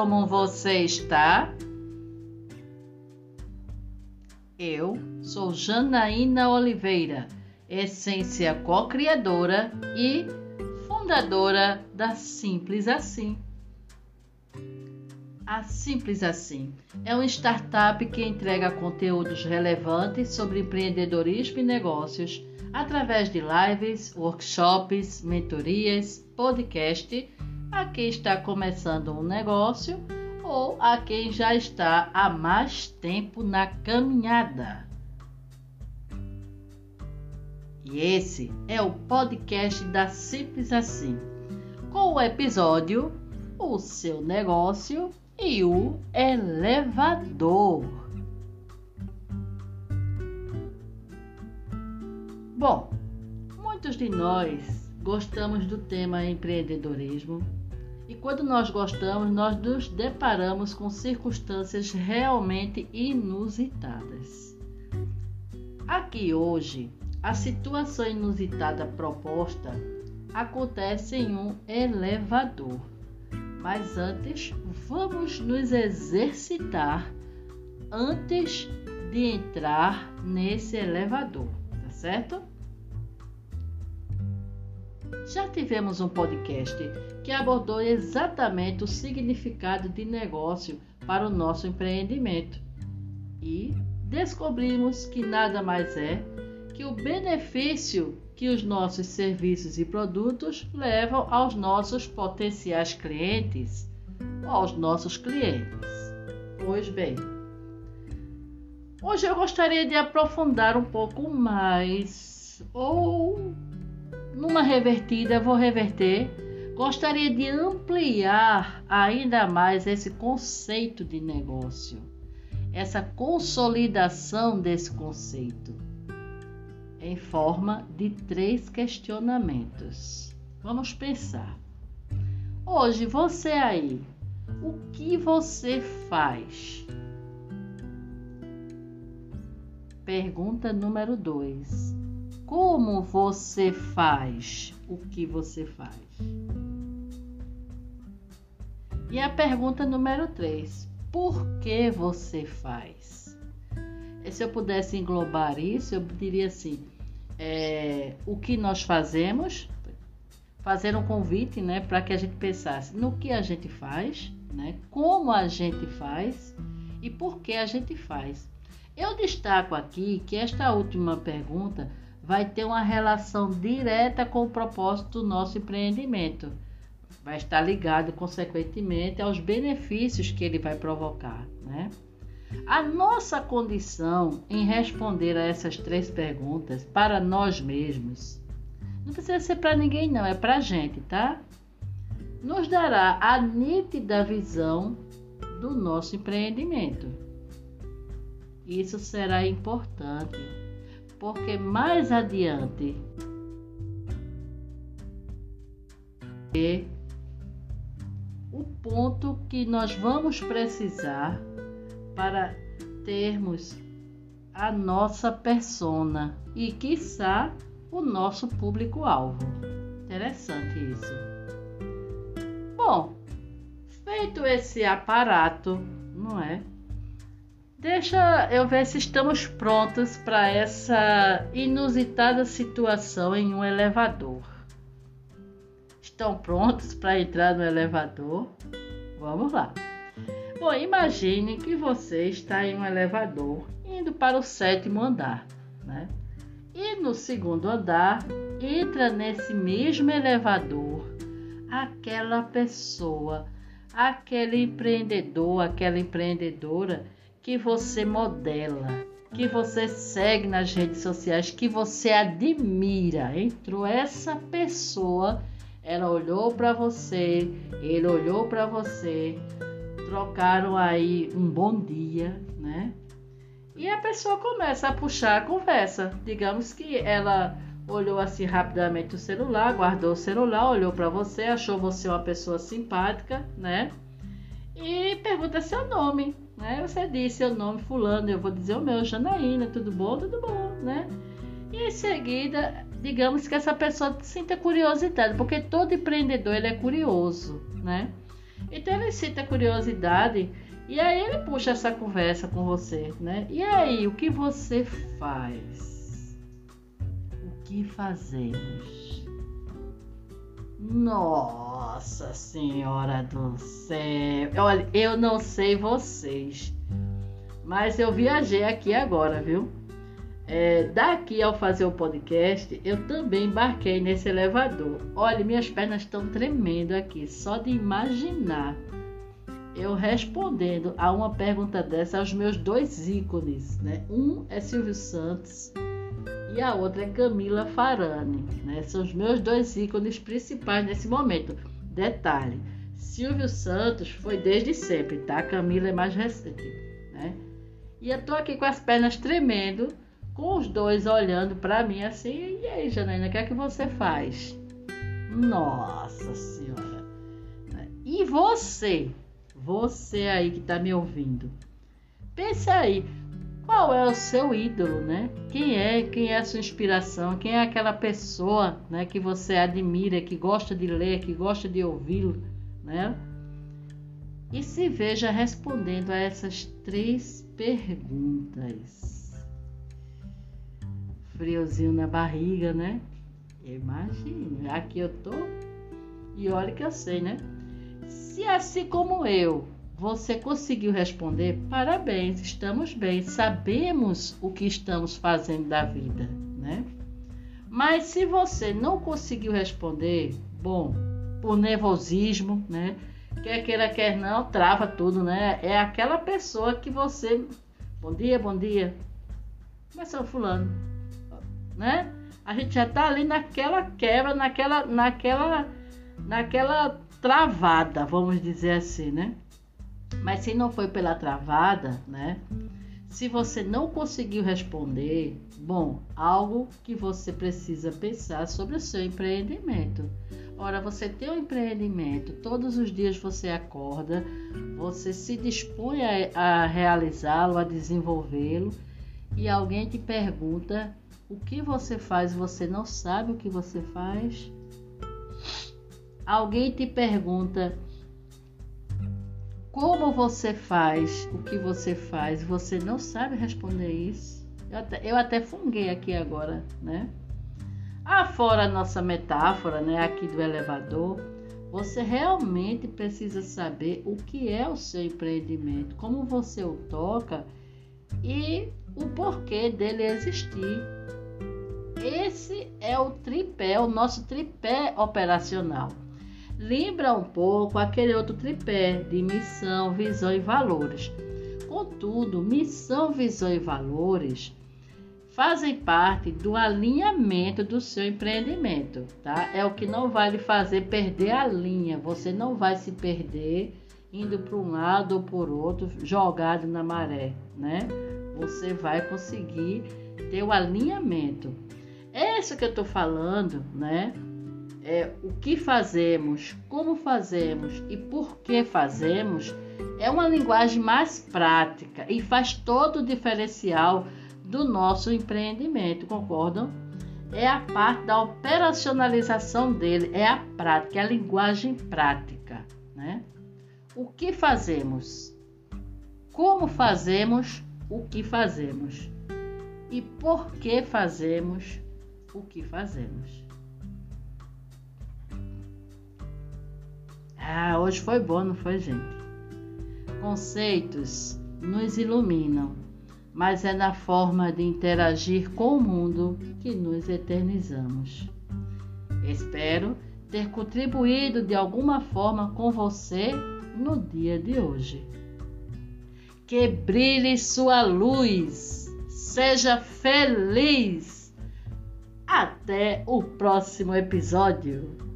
como você está? Eu sou Janaína Oliveira, essência co-criadora e fundadora da Simples Assim. A Simples Assim é uma startup que entrega conteúdos relevantes sobre empreendedorismo e negócios através de lives, workshops, mentorias, podcast a quem está começando um negócio ou a quem já está há mais tempo na caminhada. E esse é o podcast da Simples Assim, com o episódio O seu negócio e o elevador. Bom, muitos de nós gostamos do tema empreendedorismo e quando nós gostamos, nós nos deparamos com circunstâncias realmente inusitadas. Aqui hoje, a situação inusitada proposta acontece em um elevador. Mas antes, vamos nos exercitar antes de entrar nesse elevador certo? Já tivemos um podcast que abordou exatamente o significado de negócio para o nosso empreendimento e descobrimos que nada mais é que o benefício que os nossos serviços e produtos levam aos nossos potenciais clientes ou aos nossos clientes. Pois bem, Hoje eu gostaria de aprofundar um pouco mais, ou numa revertida, vou reverter. Gostaria de ampliar ainda mais esse conceito de negócio, essa consolidação desse conceito, em forma de três questionamentos. Vamos pensar. Hoje, você aí, o que você faz? Pergunta número 2. Como você faz o que você faz? E a pergunta número 3. Por que você faz? E se eu pudesse englobar isso, eu diria assim: é, o que nós fazemos, fazer um convite né, para que a gente pensasse no que a gente faz, né, como a gente faz e por que a gente faz. Eu destaco aqui que esta última pergunta vai ter uma relação direta com o propósito do nosso empreendimento. Vai estar ligado, consequentemente, aos benefícios que ele vai provocar. Né? A nossa condição em responder a essas três perguntas para nós mesmos, não precisa ser para ninguém, não, é para a gente, tá? Nos dará a nítida visão do nosso empreendimento. Isso será importante, porque mais adiante é o ponto que nós vamos precisar para termos a nossa persona e, quiçá, o nosso público-alvo. Interessante isso. Bom, feito esse aparato, não é? Deixa eu ver se estamos prontos para essa inusitada situação em um elevador. Estão prontos para entrar no elevador? Vamos lá. Bom, imagine que você está em um elevador indo para o sétimo andar, né? E no segundo andar entra nesse mesmo elevador aquela pessoa, aquele empreendedor, aquela empreendedora que você modela, que você segue nas redes sociais, que você admira. Entrou essa pessoa, ela olhou para você, ele olhou para você, trocaram aí um bom dia, né? E a pessoa começa a puxar a conversa. Digamos que ela olhou assim rapidamente o celular, guardou o celular, olhou para você, achou você uma pessoa simpática, né? E pergunta seu nome. Né? Você diz seu nome fulano, eu vou dizer o meu, Janaína, tudo bom? Tudo bom, né? E em seguida, digamos que essa pessoa sinta curiosidade, porque todo empreendedor ele é curioso, né? Então ele cita curiosidade e aí ele puxa essa conversa com você, né? E aí, o que você faz? O que fazemos? Nossa Senhora do céu! Olha, eu não sei vocês, mas eu viajei aqui agora, viu? É, daqui ao fazer o podcast, eu também embarquei nesse elevador. Olha, minhas pernas estão tremendo aqui, só de imaginar eu respondendo a uma pergunta dessa aos meus dois ícones, né? Um é Silvio Santos e a outra é Camila Farani, né? São os meus dois ícones principais nesse momento. Detalhe, Silvio Santos foi desde sempre, tá? Camila é mais recente, né? E eu tô aqui com as pernas tremendo, com os dois olhando para mim assim, e aí, Janaína, o que é que você faz? Nossa Senhora! E você? Você aí que está me ouvindo. Pense aí, qual é o seu ídolo, né? Quem é, quem é a sua inspiração? Quem é aquela pessoa, né, que você admira, que gosta de ler, que gosta de ouvi-lo, né? E se veja respondendo a essas três perguntas. Friozinho na barriga, né? Imagina, aqui eu tô e olha que eu sei, né? Se assim como eu, você conseguiu responder, parabéns, estamos bem, sabemos o que estamos fazendo da vida, né? Mas se você não conseguiu responder, bom, por nervosismo, né? Quer queira, quer não, trava tudo, né? É aquela pessoa que você. Bom dia, bom dia. Começou fulano, né? A gente já tá ali naquela quebra, naquela, naquela, naquela travada, vamos dizer assim, né? Mas se não foi pela travada, né? Se você não conseguiu responder, bom, algo que você precisa pensar sobre o seu empreendimento. Ora, você tem um empreendimento, todos os dias você acorda, você se dispõe a, a realizá-lo, a desenvolvê-lo, e alguém te pergunta o que você faz, você não sabe o que você faz, alguém te pergunta como você faz o que você faz, você não sabe responder isso. Eu até, eu até funguei aqui agora, né? Afora a nossa metáfora, né, aqui do elevador, você realmente precisa saber o que é o seu empreendimento, como você o toca e o porquê dele existir. Esse é o tripé, o nosso tripé operacional lembra um pouco aquele outro tripé de missão, visão e valores. Contudo, missão, visão e valores fazem parte do alinhamento do seu empreendimento, tá? É o que não vai lhe fazer perder a linha. Você não vai se perder indo para um lado ou por outro, jogado na maré, né? Você vai conseguir ter o alinhamento. É isso que eu estou falando, né? É, o que fazemos, como fazemos e por que fazemos é uma linguagem mais prática e faz todo o diferencial do nosso empreendimento, concordam? É a parte da operacionalização dele, é a prática, é a linguagem prática, né? O que fazemos? Como fazemos o que fazemos? E por que fazemos o que fazemos? Ah, hoje foi bom, não foi, gente? Conceitos nos iluminam, mas é na forma de interagir com o mundo que nos eternizamos. Espero ter contribuído de alguma forma com você no dia de hoje. Que brilhe sua luz, seja feliz. Até o próximo episódio.